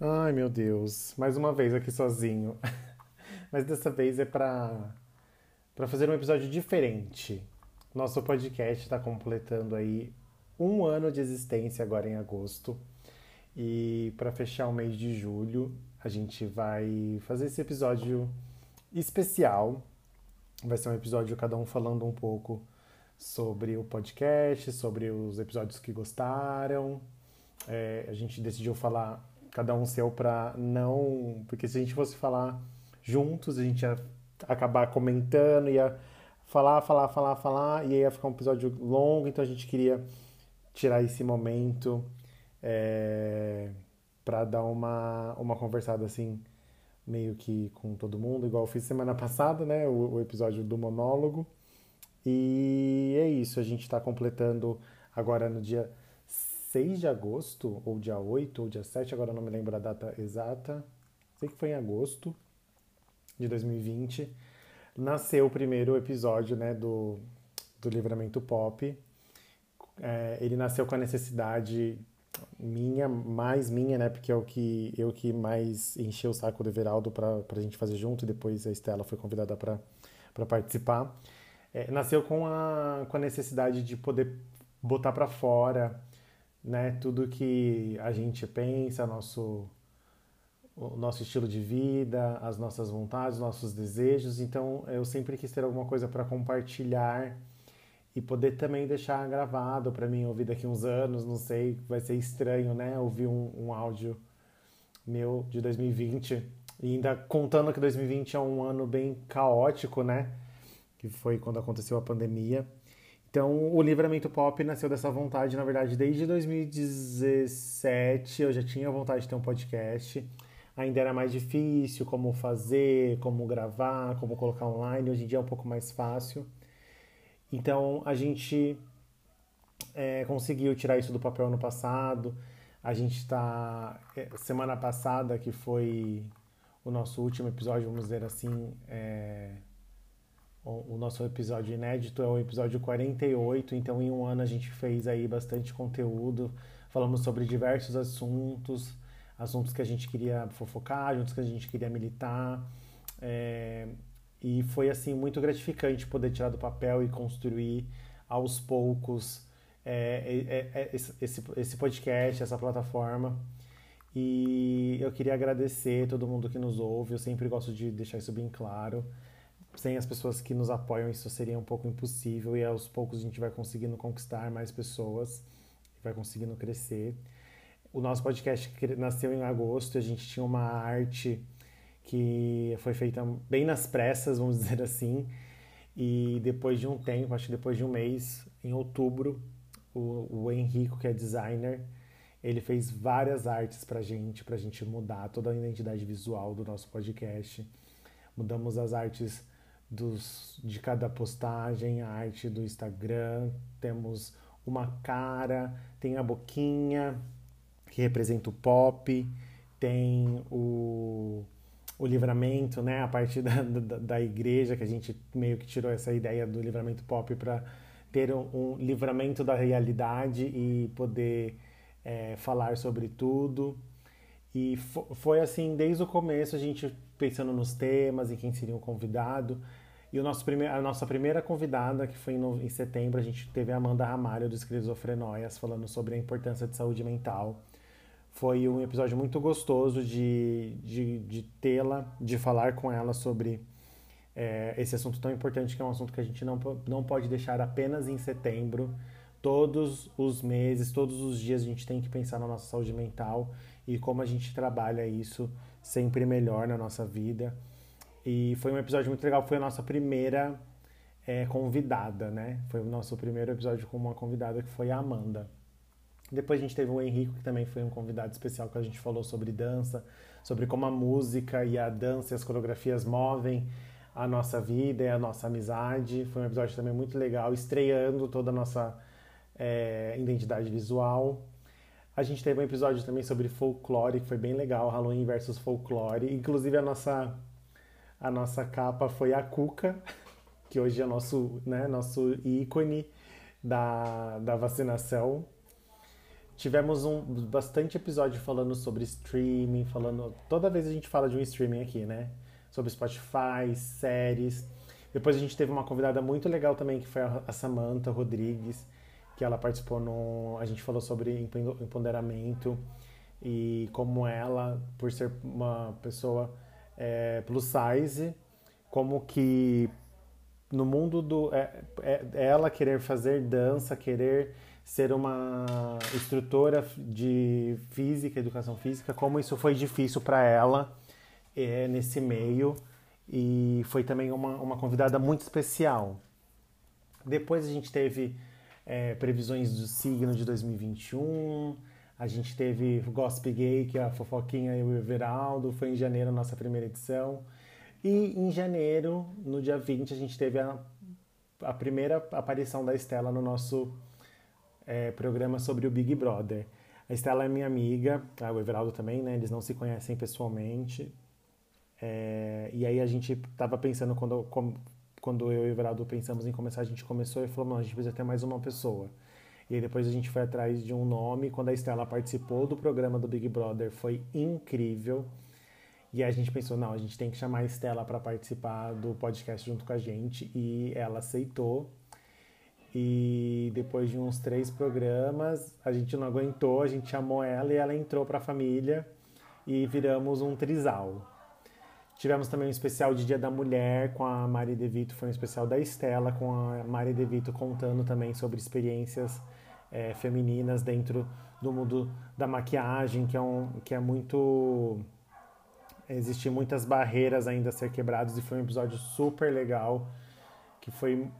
Ai, meu Deus. Mais uma vez aqui sozinho. Mas dessa vez é para para fazer um episódio diferente. Nosso podcast está completando aí um ano de existência agora em agosto. E para fechar o mês de julho, a gente vai fazer esse episódio especial. Vai ser um episódio cada um falando um pouco sobre o podcast, sobre os episódios que gostaram. É, a gente decidiu falar cada um seu para não. Porque se a gente fosse falar juntos, a gente ia acabar comentando, ia falar, falar, falar, falar, e aí ia ficar um episódio longo, então a gente queria tirar esse momento é, para dar uma, uma conversada assim, meio que com todo mundo, igual eu fiz semana passada, né? O, o episódio do monólogo. E é isso, a gente está completando agora no dia 6 de agosto, ou dia 8, ou dia 7, agora não me lembro a data exata. Sei que foi em agosto de 2020. Nasceu o primeiro episódio né, do, do Livramento Pop. É, ele nasceu com a necessidade minha, mais minha, né? Porque é o que eu que mais encheu o saco do Everaldo para a gente fazer junto. E depois a Estela foi convidada para participar. É, nasceu com a, com a necessidade de poder botar para fora né, tudo que a gente pensa, nosso, o nosso estilo de vida, as nossas vontades, nossos desejos. Então eu sempre quis ter alguma coisa para compartilhar e poder também deixar gravado para mim ouvir daqui uns anos, não sei, vai ser estranho, né? Ouvir um, um áudio meu de 2020 e ainda contando que 2020 é um ano bem caótico, né? Que foi quando aconteceu a pandemia. Então, o Livramento Pop nasceu dessa vontade, na verdade, desde 2017 eu já tinha vontade de ter um podcast. Ainda era mais difícil como fazer, como gravar, como colocar online. Hoje em dia é um pouco mais fácil. Então, a gente é, conseguiu tirar isso do papel no passado. A gente está. Semana passada, que foi o nosso último episódio, vamos dizer assim, é, o nosso episódio inédito é o episódio 48, então em um ano a gente fez aí bastante conteúdo, falamos sobre diversos assuntos, assuntos que a gente queria fofocar, assuntos que a gente queria militar, é, e foi assim muito gratificante poder tirar do papel e construir aos poucos é, é, esse, esse podcast, essa plataforma. E eu queria agradecer todo mundo que nos ouve, eu sempre gosto de deixar isso bem claro sem as pessoas que nos apoiam, isso seria um pouco impossível e aos poucos a gente vai conseguindo conquistar mais pessoas, vai conseguindo crescer. O nosso podcast nasceu em agosto, a gente tinha uma arte que foi feita bem nas pressas, vamos dizer assim, e depois de um tempo, acho que depois de um mês, em outubro, o, o Henrico, que é designer, ele fez várias artes pra gente, pra gente mudar toda a identidade visual do nosso podcast. Mudamos as artes dos, de cada postagem, a arte do Instagram, temos uma cara, tem a boquinha que representa o pop, tem o, o livramento, né? A partir da, da, da igreja, que a gente meio que tirou essa ideia do livramento pop para ter um, um, livramento da realidade e poder é, falar sobre tudo. E foi assim, desde o começo, a gente pensando nos temas e quem seria o convidado. E o nosso prime a nossa primeira convidada, que foi em, em setembro, a gente teve a Amanda Ramalho, do Esquizofrenóias, falando sobre a importância de saúde mental. Foi um episódio muito gostoso de, de, de tê-la, de falar com ela sobre é, esse assunto tão importante, que é um assunto que a gente não, não pode deixar apenas em setembro. Todos os meses, todos os dias a gente tem que pensar na nossa saúde mental e como a gente trabalha isso sempre melhor na nossa vida. E foi um episódio muito legal, foi a nossa primeira é, convidada, né? Foi o nosso primeiro episódio com uma convidada que foi a Amanda. Depois a gente teve o Henrico, que também foi um convidado especial, que a gente falou sobre dança, sobre como a música e a dança e as coreografias movem a nossa vida e a nossa amizade. Foi um episódio também muito legal, estreando toda a nossa é, identidade visual. A gente teve um episódio também sobre folclore, que foi bem legal, Halloween versus folclore. Inclusive a nossa, a nossa capa foi a Cuca, que hoje é nosso, né, nosso ícone da, da vacinação. Tivemos um bastante episódio falando sobre streaming, falando. Toda vez a gente fala de um streaming aqui, né? sobre Spotify, séries. Depois a gente teve uma convidada muito legal também, que foi a Samantha Rodrigues, que ela participou no. A gente falou sobre empoderamento e como ela, por ser uma pessoa é, plus size, como que no mundo do. É, é, ela querer fazer dança, querer ser uma instrutora de física, educação física, como isso foi difícil para ela é, nesse meio e foi também uma, uma convidada muito especial. Depois a gente teve é, previsões do signo de 2021, a gente teve Gossip Gay, que é a Fofoquinha e o Everaldo, foi em janeiro a nossa primeira edição. E em janeiro, no dia 20, a gente teve a, a primeira aparição da Estela no nosso é, programa sobre o Big Brother. A Estela é minha amiga, ah, o Everaldo também, né? Eles não se conhecem pessoalmente, é, e aí a gente estava pensando, quando, quando eu e o Everaldo pensamos em começar, a gente começou e falou, não, a gente precisa ter mais uma pessoa. E aí depois a gente foi atrás de um nome, quando a Estela participou do programa do Big Brother, foi incrível. E aí a gente pensou, não, a gente tem que chamar a Estela para participar do podcast junto com a gente, e ela aceitou. E depois de uns três programas, a gente não aguentou, a gente chamou ela e ela entrou para a família e viramos um trisal. Tivemos também um especial de Dia da Mulher com a Mari DeVito, foi um especial da Estela, com a Mari DeVito contando também sobre experiências é, femininas dentro do mundo da maquiagem, que é, um, que é muito. Existem muitas barreiras ainda a ser quebradas e foi um episódio super legal, que foi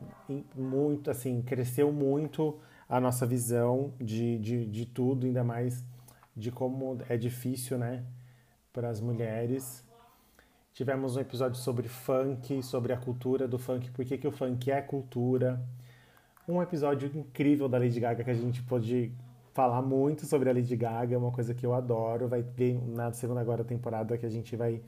muito, assim, cresceu muito a nossa visão de, de, de tudo, ainda mais de como é difícil, né, para as mulheres Tivemos um episódio sobre funk, sobre a cultura do funk, por que, que o funk é cultura. Um episódio incrível da Lady Gaga que a gente pôde falar muito sobre a Lady Gaga, é uma coisa que eu adoro. Vai ter na segunda agora temporada que a gente vai.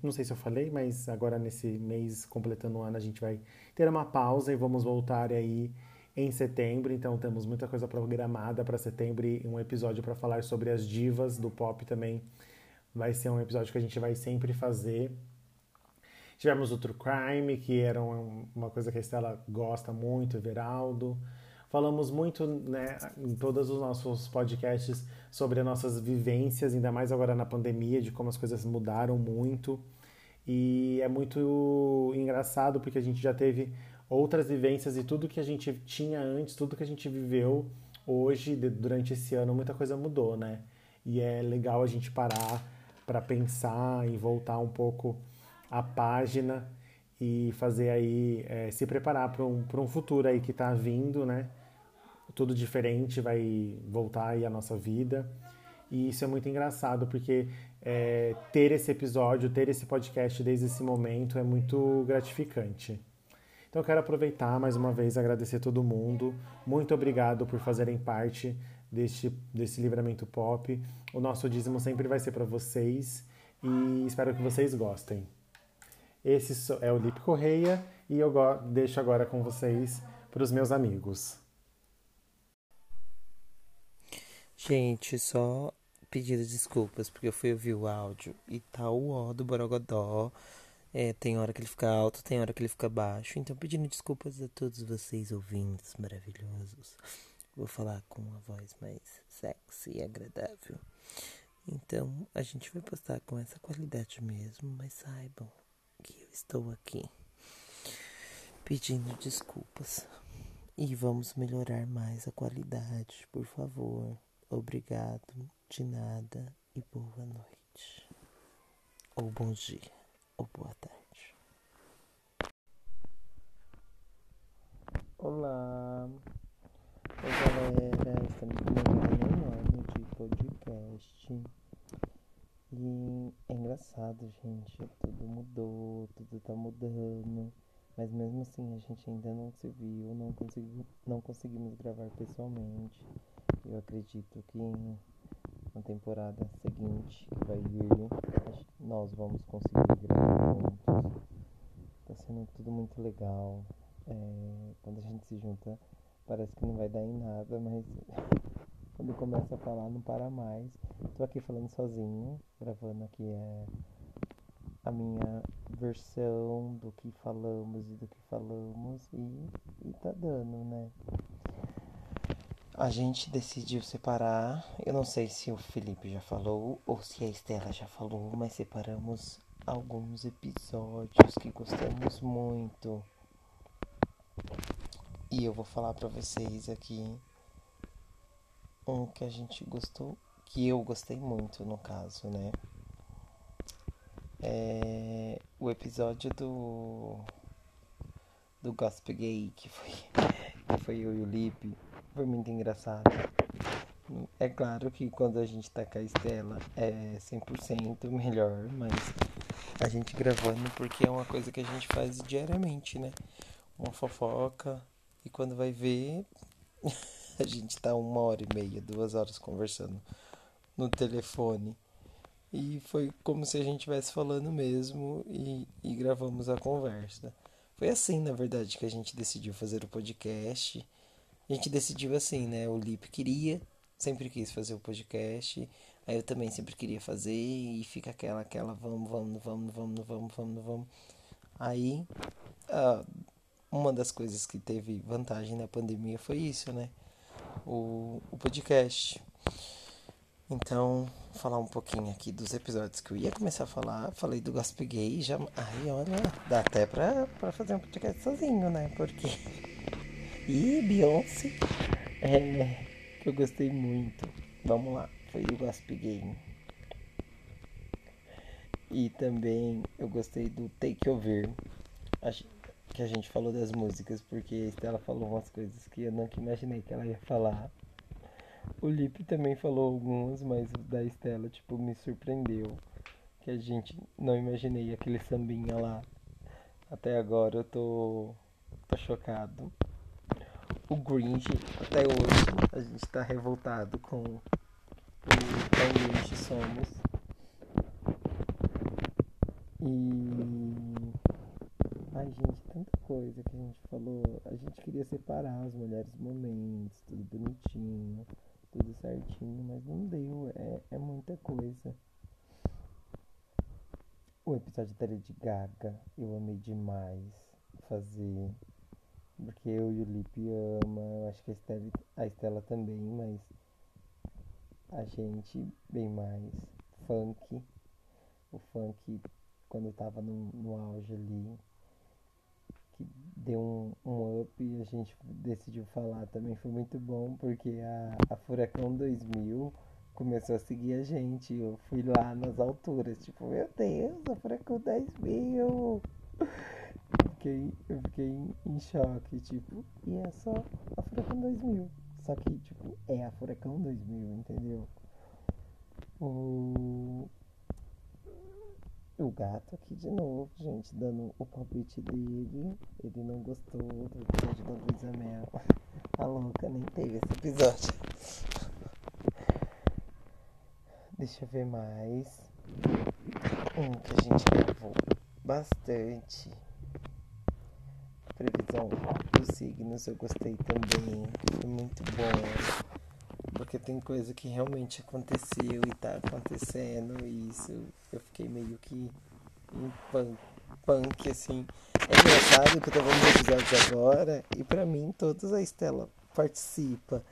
Não sei se eu falei, mas agora nesse mês, completando o ano, a gente vai ter uma pausa e vamos voltar aí em setembro. Então temos muita coisa programada para setembro e um episódio para falar sobre as divas do pop também vai ser um episódio que a gente vai sempre fazer. Tivemos o True Crime, que era uma coisa que a Estela gosta muito, Veraldo. Falamos muito né, em todos os nossos podcasts sobre as nossas vivências, ainda mais agora na pandemia, de como as coisas mudaram muito. E é muito engraçado porque a gente já teve outras vivências e tudo que a gente tinha antes, tudo que a gente viveu hoje, durante esse ano, muita coisa mudou, né? E é legal a gente parar para pensar e voltar um pouco a página e fazer aí, é, se preparar para um, um futuro aí que está vindo, né? Tudo diferente vai voltar aí a nossa vida. E isso é muito engraçado, porque é, ter esse episódio, ter esse podcast desde esse momento é muito gratificante. Então eu quero aproveitar mais uma vez agradecer todo mundo. Muito obrigado por fazerem parte deste, desse livramento pop. O nosso dízimo sempre vai ser para vocês e espero que vocês gostem. Esse é o Lipe Correia e eu deixo agora com vocês para os meus amigos. Gente, só pedindo desculpas porque eu fui ouvir o áudio e tá o ó do Borogodó. É, tem hora que ele fica alto, tem hora que ele fica baixo. Então, pedindo desculpas a todos vocês ouvintes maravilhosos. Vou falar com uma voz mais sexy e agradável. Então, a gente vai postar com essa qualidade mesmo, mas saibam que eu estou aqui pedindo desculpas. E vamos melhorar mais a qualidade, por favor. Obrigado, de nada e boa noite. Ou bom dia, ou boa tarde. Olá! Oi, galera! Estamos comemorando um ano de podcast. E é engraçado, gente. Tudo mudou, tudo tá mudando. Mas mesmo assim a gente ainda não se viu, não, consegui, não conseguimos gravar pessoalmente. Eu acredito que na temporada seguinte que vai vir, nós vamos conseguir gravar juntos. Tá sendo tudo muito legal. É, quando a gente se junta, parece que não vai dar em nada, mas quando começa a falar, não para mais. Tô aqui falando sozinho, gravando aqui é a minha versão do que falamos e do que falamos e, e tá dando, né? A gente decidiu separar. Eu não sei se o Felipe já falou ou se a Estela já falou, mas separamos alguns episódios que gostamos muito. E eu vou falar para vocês aqui um que a gente gostou, que eu gostei muito no caso, né? É, o episódio do do Gospel Gay que foi que foi eu e o Lipe foi muito engraçado. É claro que quando a gente tá com a Estela é 100% melhor, mas a gente gravando porque é uma coisa que a gente faz diariamente, né? Uma fofoca e quando vai ver a gente tá uma hora e meia, duas horas conversando no telefone. E foi como se a gente estivesse falando mesmo e, e gravamos a conversa. Foi assim, na verdade, que a gente decidiu fazer o podcast. A gente decidiu assim, né? O Lipe queria, sempre quis fazer o podcast. Aí eu também sempre queria fazer e fica aquela, aquela, vamos, vamos, vamos, vamos, vamos, vamos, vamos. Aí, ah, uma das coisas que teve vantagem na pandemia foi isso, né? O, o podcast. Então, falar um pouquinho aqui dos episódios que eu ia começar a falar. Falei do Gospel Gay já. Ai, olha, dá até pra, pra fazer um podcast sozinho, né? Porque. E Beyoncé. É. Eu gostei muito. Vamos lá. Foi o Gospel Gay. E também eu gostei do Take Over. Que a gente falou das músicas, porque a Estela falou umas coisas que eu nunca imaginei que ela ia falar. O Lipe também falou alguns, mas o da Estela, tipo, me surpreendeu. Que a gente não imaginei aquele sambinha lá. Até agora eu tô, tô chocado. O Grinch, até hoje, a gente tá revoltado com o quão Grinch somos. E. Ai, gente, tanta coisa que a gente falou. A gente queria separar os melhores momentos, tudo bonitinho tudo certinho, mas não deu, é, é muita coisa. O episódio da Lady Gaga eu amei demais fazer, porque eu e o Lipe ama, eu acho que a Estela, a Estela também, mas a gente bem mais. Funk, o funk quando tava no, no auge ali, deu um, um up e a gente decidiu falar também foi muito bom porque a, a Furacão 2000 começou a seguir a gente. Eu fui lá nas alturas, tipo, meu Deus, a Furacão 2000! Fiquei, eu fiquei em, em choque, tipo, e é só a Furacão 2000. Só que, tipo, é a Furacão 2000, entendeu? O, o gato aqui de novo, gente, dando o palpite dele. Ele não gostou do episódio da Luísa Mel. A louca nem teve esse episódio. Deixa eu ver mais. Um que a gente gravou bastante. Previsão dos signos eu gostei também. Foi muito bom porque tem coisa que realmente aconteceu e tá acontecendo e isso eu fiquei meio que em punk, punk assim. É engraçado que eu vendo os episódios agora e pra mim todos a Estela participa.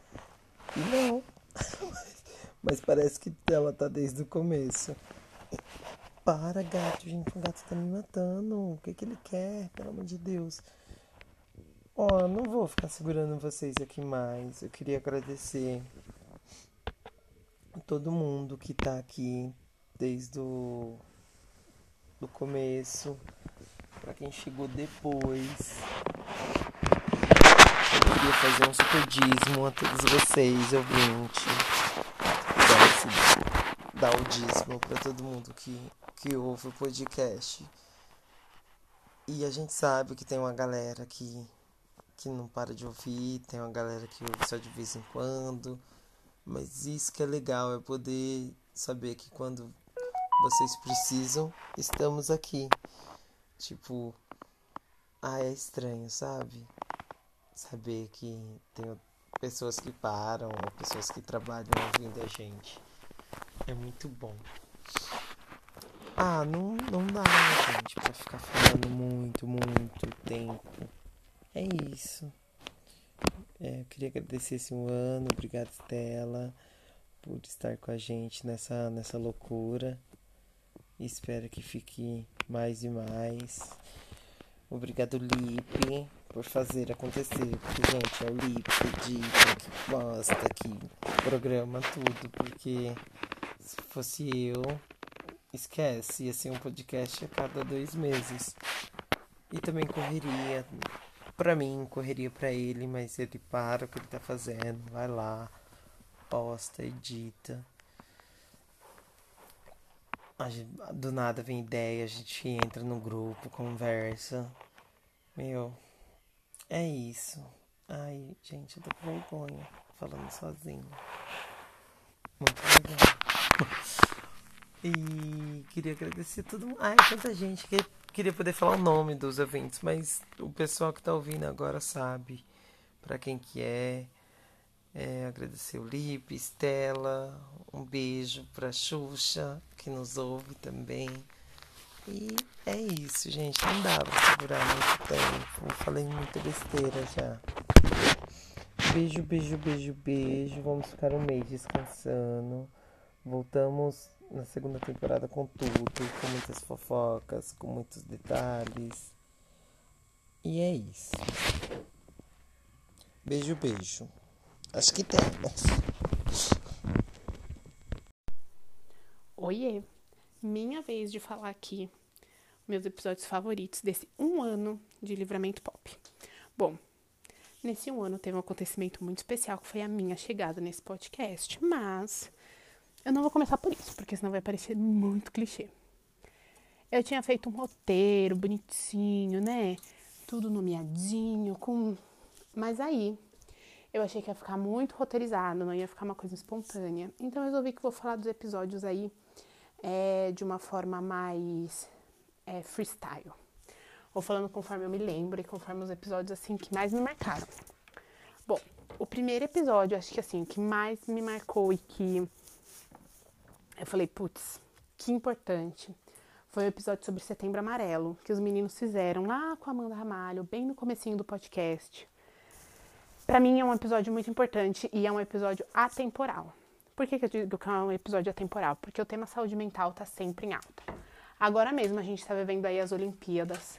E não. Mas parece que ela tá desde o começo. Para, gato, gente, o gato tá me matando. O que que ele quer? Pelo amor de Deus. Ó, não vou ficar segurando vocês aqui mais. Eu queria agradecer todo mundo que tá aqui desde o do começo, para quem chegou depois. Eu queria fazer um super dízimo a todos vocês, ouvintes. Dar, dar o dízimo para todo mundo que, que ouve o podcast. E a gente sabe que tem uma galera que, que não para de ouvir, tem uma galera que ouve só de vez em quando. Mas isso que é legal, é poder saber que quando vocês precisam, estamos aqui. Tipo, ah, é estranho, sabe? Saber que tem pessoas que param, pessoas que trabalham ouvindo a gente. É muito bom. Ah, não, não dá, gente, pra ficar falando muito, muito tempo. É isso. É, eu queria agradecer esse um ano, obrigado Stella por estar com a gente nessa, nessa loucura. Espero que fique mais e mais. Obrigado, Lipe, por fazer acontecer. Porque, gente, é o Lipe que edita, que posta, que programa tudo. Porque se fosse eu, esquece, ia ser um podcast a cada dois meses. E também correria pra mim, correria pra ele, mas ele para o que ele tá fazendo, vai lá, posta, edita gente, do nada vem ideia, a gente entra no grupo, conversa. Meu, é isso. Ai, gente, eu tô com vergonha falando sozinho. Muito legal. e queria agradecer todo mundo. Ai, tanta gente que queria poder falar o nome dos eventos, mas o pessoal que tá ouvindo agora sabe para quem que é. É, agradecer o Lipe, Estela, um beijo pra Xuxa, que nos ouve também. E é isso, gente. Não dá pra segurar muito tempo. Falei muita besteira já. Beijo, beijo, beijo, beijo. Vamos ficar um mês descansando. Voltamos na segunda temporada com tudo, com muitas fofocas, com muitos detalhes. E é isso. Beijo, beijo. Acho que tem. Oiê! Minha vez de falar aqui meus episódios favoritos desse um ano de Livramento Pop. Bom, nesse um ano teve um acontecimento muito especial que foi a minha chegada nesse podcast, mas eu não vou começar por isso, porque senão vai parecer muito clichê. Eu tinha feito um roteiro bonitinho, né? Tudo nomeadinho, com. Mas aí eu achei que ia ficar muito roteirizado, não ia ficar uma coisa espontânea. Então eu resolvi que vou falar dos episódios aí é, de uma forma mais é, freestyle. Vou falando conforme eu me lembro e conforme os episódios assim que mais me marcaram. Bom, o primeiro episódio, acho que assim, que mais me marcou e que eu falei, putz, que importante. Foi o episódio sobre Setembro Amarelo, que os meninos fizeram lá com a Amanda Ramalho, bem no comecinho do podcast. Para mim é um episódio muito importante e é um episódio atemporal. Por que, que eu digo que é um episódio atemporal? Porque o tema saúde mental tá sempre em alta. Agora mesmo a gente está vivendo aí as Olimpíadas.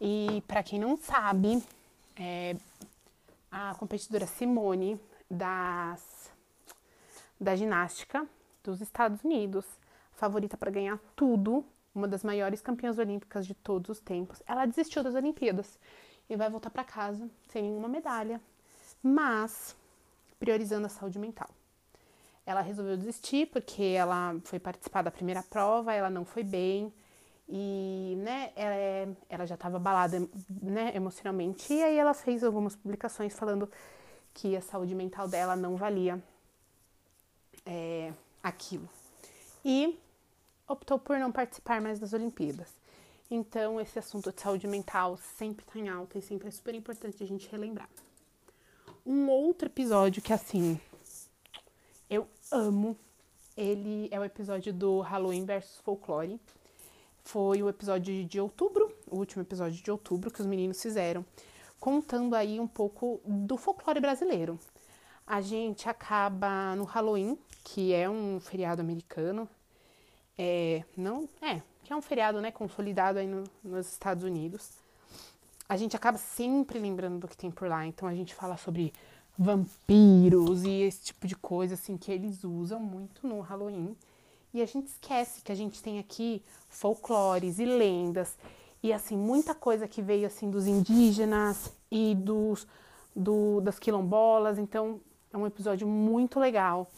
E para quem não sabe, é, a competidora Simone das, da ginástica dos Estados Unidos, favorita para ganhar tudo, uma das maiores campeãs olímpicas de todos os tempos, ela desistiu das Olimpíadas e vai voltar para casa sem nenhuma medalha, mas priorizando a saúde mental. Ela resolveu desistir porque ela foi participar da primeira prova, ela não foi bem e né, ela, é, ela já estava abalada né, emocionalmente. E aí ela fez algumas publicações falando que a saúde mental dela não valia é, aquilo. E optou por não participar mais das Olimpíadas. Então, esse assunto de saúde mental sempre está em alta e sempre é super importante a gente relembrar. Um outro episódio que, assim, eu amo, ele é o episódio do Halloween versus Folklore. Foi o episódio de outubro, o último episódio de outubro que os meninos fizeram, contando aí um pouco do folclore brasileiro. A gente acaba no Halloween, que é um feriado americano. É, não, é, que é um feriado, né, consolidado aí no, nos Estados Unidos. A gente acaba sempre lembrando do que tem por lá. Então a gente fala sobre vampiros e esse tipo de coisa, assim, que eles usam muito no Halloween. E a gente esquece que a gente tem aqui folclores e lendas e assim muita coisa que veio assim dos indígenas e dos do, das quilombolas. Então é um episódio muito legal.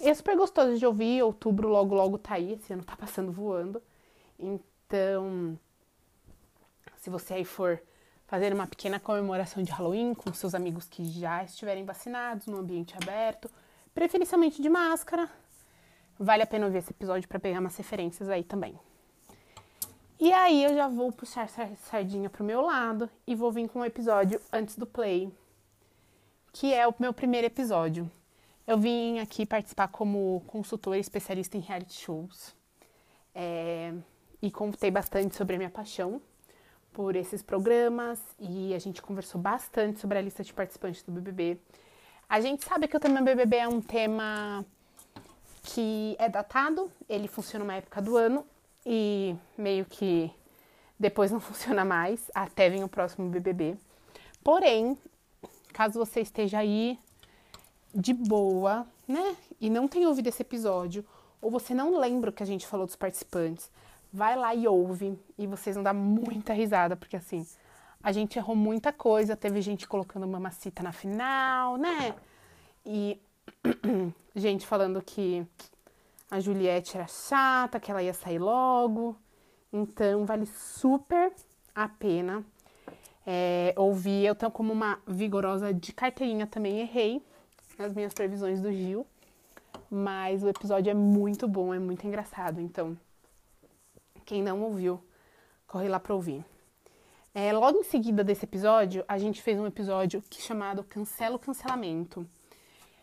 É super gostoso de ouvir. Outubro logo logo tá aí. Esse ano tá passando voando. Então, se você aí for fazer uma pequena comemoração de Halloween com seus amigos que já estiverem vacinados no ambiente aberto, preferencialmente de máscara, vale a pena ouvir esse episódio para pegar umas referências aí também. E aí eu já vou puxar sardinha pro meu lado e vou vir com um episódio antes do play, que é o meu primeiro episódio. Eu vim aqui participar como consultora especialista em reality shows. É, e contei bastante sobre a minha paixão por esses programas e a gente conversou bastante sobre a lista de participantes do BBB. A gente sabe que o tema BBB é um tema que é datado, ele funciona uma época do ano e meio que depois não funciona mais, até vir o próximo BBB. Porém, caso você esteja aí de boa, né, e não tenha ouvido esse episódio, ou você não lembra o que a gente falou dos participantes, vai lá e ouve e vocês vão dar muita risada, porque assim, a gente errou muita coisa, teve gente colocando mamacita na final, né? E gente falando que a Juliette era chata, que ela ia sair logo. Então, vale super a pena é, ouvir. Eu tenho como uma vigorosa de carteirinha também errei nas minhas previsões do Gil. Mas o episódio é muito bom, é muito engraçado. Então, quem não ouviu, corre lá para ouvir. É, logo em seguida desse episódio, a gente fez um episódio que chamado Cancela o Cancelamento,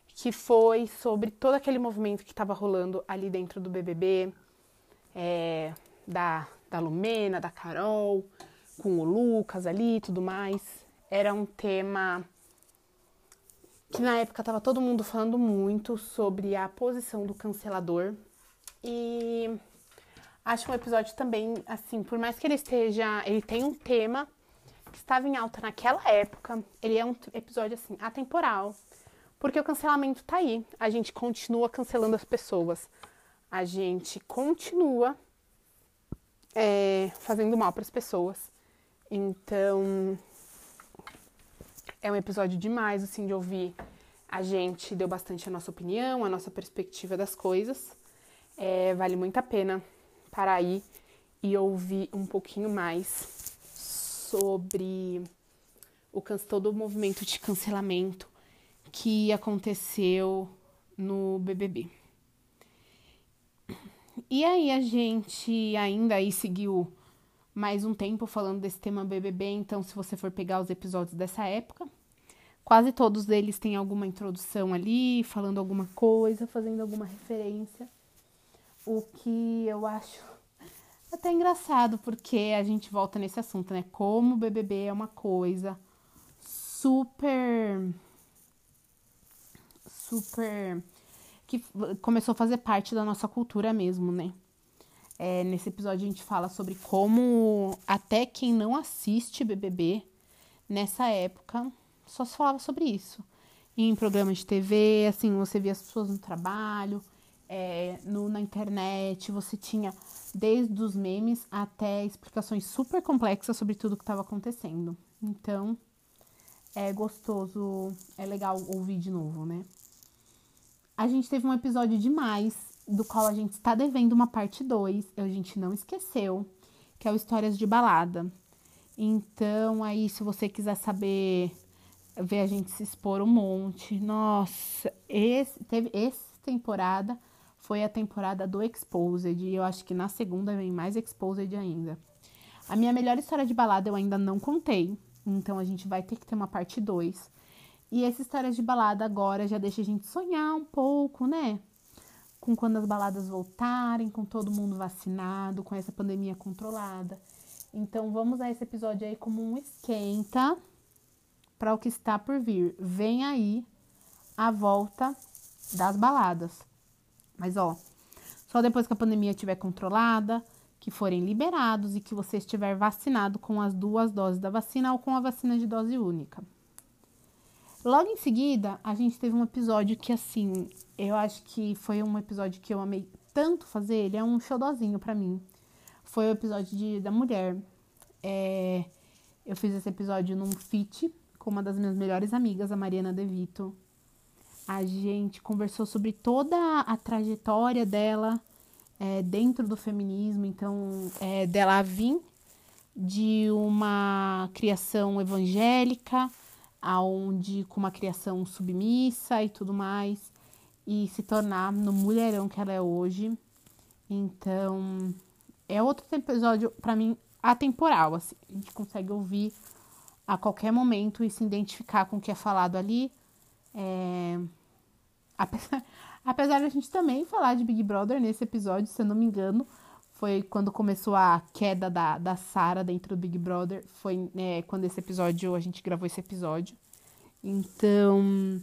que foi sobre todo aquele movimento que estava rolando ali dentro do BBB, é, da, da Lumena, da Carol, com o Lucas ali e tudo mais. Era um tema que na época estava todo mundo falando muito sobre a posição do cancelador. E Acho um episódio também, assim, por mais que ele esteja. Ele tem um tema que estava em alta naquela época, ele é um episódio, assim, atemporal. Porque o cancelamento tá aí. A gente continua cancelando as pessoas. A gente continua é, fazendo mal para as pessoas. Então, é um episódio demais, assim, de ouvir. A gente deu bastante a nossa opinião, a nossa perspectiva das coisas. É, vale muito a pena parar aí e ouvir um pouquinho mais sobre o todo o movimento de cancelamento que aconteceu no BBB. E aí a gente ainda aí seguiu mais um tempo falando desse tema BBB, então se você for pegar os episódios dessa época, quase todos eles têm alguma introdução ali, falando alguma coisa, fazendo alguma referência o que eu acho até engraçado, porque a gente volta nesse assunto, né? Como o BBB é uma coisa super. super. que começou a fazer parte da nossa cultura mesmo, né? É, nesse episódio a gente fala sobre como até quem não assiste BBB nessa época só se falava sobre isso. Em programas de TV, assim, você via as pessoas no trabalho, é, no, na internet, você tinha desde os memes até explicações super complexas sobre tudo que estava acontecendo. Então, é gostoso, é legal ouvir de novo, né? A gente teve um episódio demais, do qual a gente está devendo uma parte 2, a gente não esqueceu, que é o Histórias de Balada. Então, aí, se você quiser saber, ver a gente se expor um monte, nossa, esse, teve essa temporada foi a temporada do Exposed. E eu acho que na segunda vem mais Exposed ainda. A minha melhor história de balada eu ainda não contei. Então a gente vai ter que ter uma parte 2. E essa história de balada agora já deixa a gente sonhar um pouco, né? Com quando as baladas voltarem, com todo mundo vacinado, com essa pandemia controlada. Então vamos a esse episódio aí como um esquenta para o que está por vir. Vem aí a volta das baladas. Mas ó, só depois que a pandemia estiver controlada, que forem liberados e que você estiver vacinado com as duas doses da vacina ou com a vacina de dose única. Logo em seguida, a gente teve um episódio que, assim, eu acho que foi um episódio que eu amei tanto fazer, ele é um xodózinho para mim. Foi o episódio de, da mulher. É, eu fiz esse episódio num fit com uma das minhas melhores amigas, a Mariana De Vito. A gente conversou sobre toda a trajetória dela, é, dentro do feminismo, então é, dela vir de uma criação evangélica, aonde com uma criação submissa e tudo mais, e se tornar no mulherão que ela é hoje. Então, é outro episódio para mim atemporal, assim, a gente consegue ouvir a qualquer momento e se identificar com o que é falado ali. É... Apesar, Apesar de a gente também falar de Big Brother nesse episódio, se eu não me engano, foi quando começou a queda da, da Sarah dentro do Big Brother. Foi né, quando esse episódio, a gente gravou esse episódio. Então,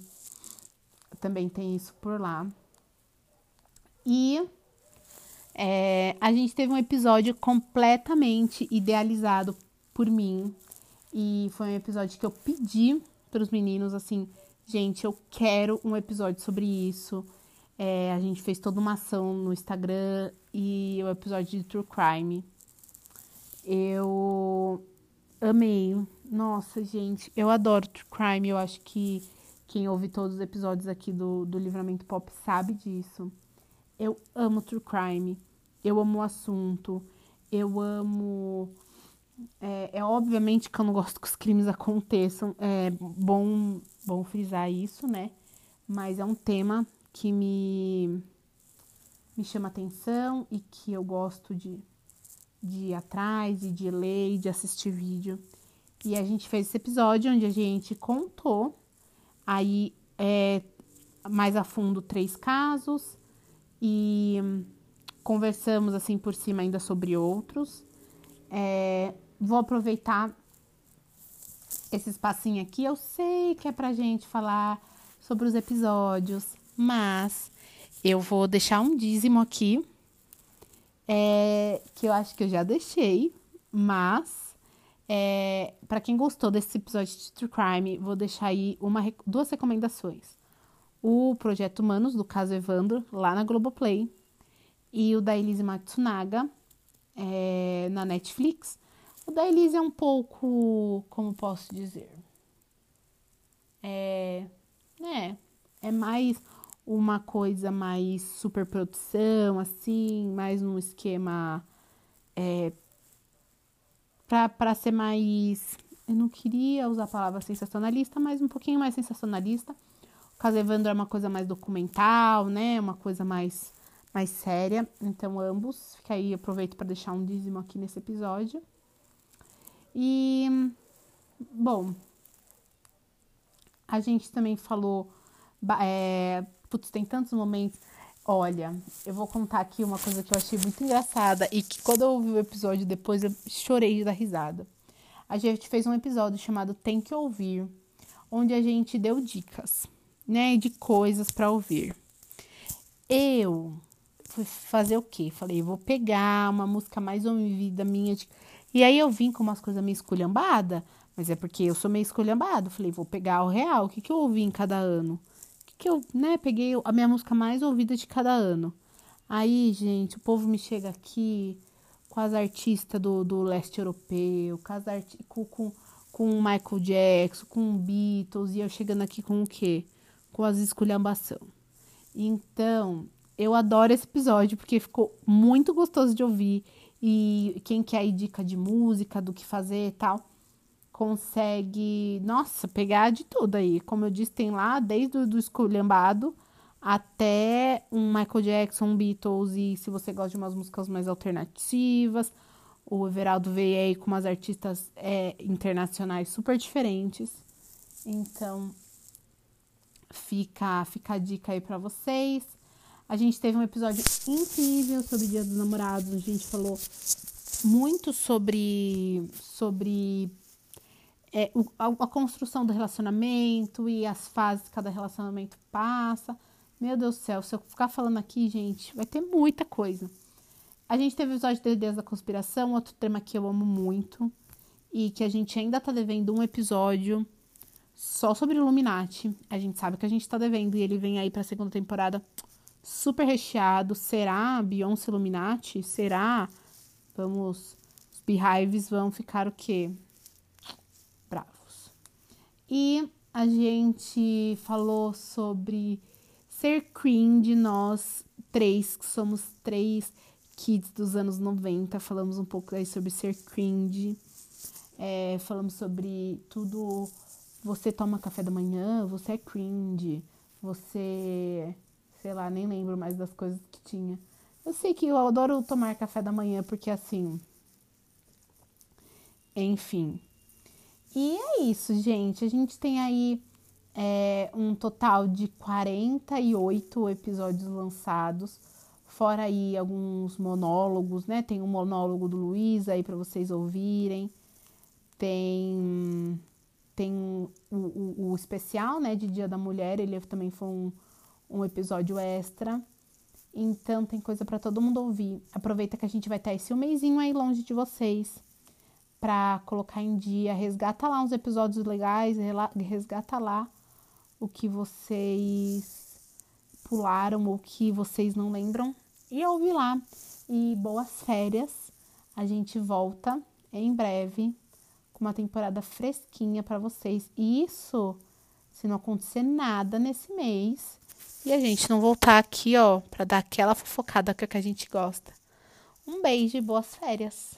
também tem isso por lá. E é, a gente teve um episódio completamente idealizado por mim. E foi um episódio que eu pedi para os meninos, assim, gente, eu quero um episódio sobre isso. É, a gente fez toda uma ação no Instagram e o episódio de True Crime. Eu amei. Nossa, gente, eu adoro True Crime. Eu acho que quem ouve todos os episódios aqui do, do Livramento Pop sabe disso. Eu amo True Crime. Eu amo o assunto. Eu amo. É, é, obviamente que eu não gosto que os crimes aconteçam. É bom, bom frisar isso, né? Mas é um tema que me, me chama atenção e que eu gosto de, de ir atrás e de ler e de assistir vídeo. E a gente fez esse episódio onde a gente contou aí é, mais a fundo três casos e conversamos assim por cima ainda sobre outros. É, vou aproveitar esse espacinho aqui. Eu sei que é pra gente falar sobre os episódios, mas eu vou deixar um dízimo aqui, é, que eu acho que eu já deixei, mas é, para quem gostou desse episódio de True Crime, vou deixar aí uma, duas recomendações. O Projeto Humanos, do caso Evandro, lá na Globoplay, e o da Elise Matsunaga, é, na Netflix. O da Elise é um pouco, como posso dizer, é, é, é mais uma coisa mais superprodução, assim, mais um esquema é, para ser mais. Eu não queria usar a palavra sensacionalista, mas um pouquinho mais sensacionalista. O caso Evandro é uma coisa mais documental, né? Uma coisa mais, mais séria. Então, ambos. Fica aí, aproveito para deixar um dízimo aqui nesse episódio. E, bom, a gente também falou é, Putz, tem tantos momentos. Olha, eu vou contar aqui uma coisa que eu achei muito engraçada e que quando eu ouvi o episódio depois eu chorei de risada. A gente fez um episódio chamado Tem que Ouvir, onde a gente deu dicas, né, de coisas para ouvir. Eu fui fazer o quê? Falei, vou pegar uma música mais ouvida minha. De... E aí eu vim com umas coisas meio esculhambada, mas é porque eu sou meio esculhambado. Falei, vou pegar o real, o que, que eu ouvi em cada ano que eu, né, peguei a minha música mais ouvida de cada ano. Aí, gente, o povo me chega aqui com as artistas do, do leste europeu, com, as arti com, com, com Michael Jackson, com Beatles, e eu chegando aqui com o quê? Com as esculhambação. Então, eu adoro esse episódio porque ficou muito gostoso de ouvir. E quem quer dica de música, do que fazer e tal, consegue, nossa, pegar de tudo aí. Como eu disse, tem lá desde o do esculhambado até um Michael Jackson, um Beatles, e se você gosta de umas músicas mais alternativas, o Everaldo veio aí com umas artistas é, internacionais super diferentes. Então, fica, fica a dica aí para vocês. A gente teve um episódio incrível sobre o Dia dos Namorados. A gente falou muito sobre, sobre é, o, a, a, construção do relacionamento e as fases que cada relacionamento passa. Meu Deus do céu, se eu ficar falando aqui, gente, vai ter muita coisa. A gente teve o episódio de Deus da Conspiração, outro tema que eu amo muito, e que a gente ainda tá devendo um episódio só sobre Illuminati. A gente sabe que a gente tá devendo, e ele vem aí pra segunda temporada super recheado. Será Beyoncé Illuminati? Será? Vamos. Os Beehives vão ficar o quê? E a gente falou sobre ser cringe, nós três, que somos três kids dos anos 90, falamos um pouco aí sobre ser cringe, é, falamos sobre tudo. Você toma café da manhã, você é cringe, você. sei lá, nem lembro mais das coisas que tinha. Eu sei que eu adoro tomar café da manhã porque assim. Enfim. E é isso, gente. A gente tem aí é, um total de 48 episódios lançados, fora aí alguns monólogos, né? Tem um monólogo do Luiz aí para vocês ouvirem. Tem tem o, o, o, especial, né, de Dia da Mulher, ele também foi um, um episódio extra. Então tem coisa para todo mundo ouvir. Aproveita que a gente vai estar esse um mêsinho aí longe de vocês para colocar em dia. Resgata lá uns episódios legais, resgata lá o que vocês pularam ou que vocês não lembram e ouve lá. E boas férias. A gente volta em breve com uma temporada fresquinha para vocês. E isso se não acontecer nada nesse mês e a gente não voltar aqui, ó, para dar aquela fofocada que a gente gosta. Um beijo e boas férias.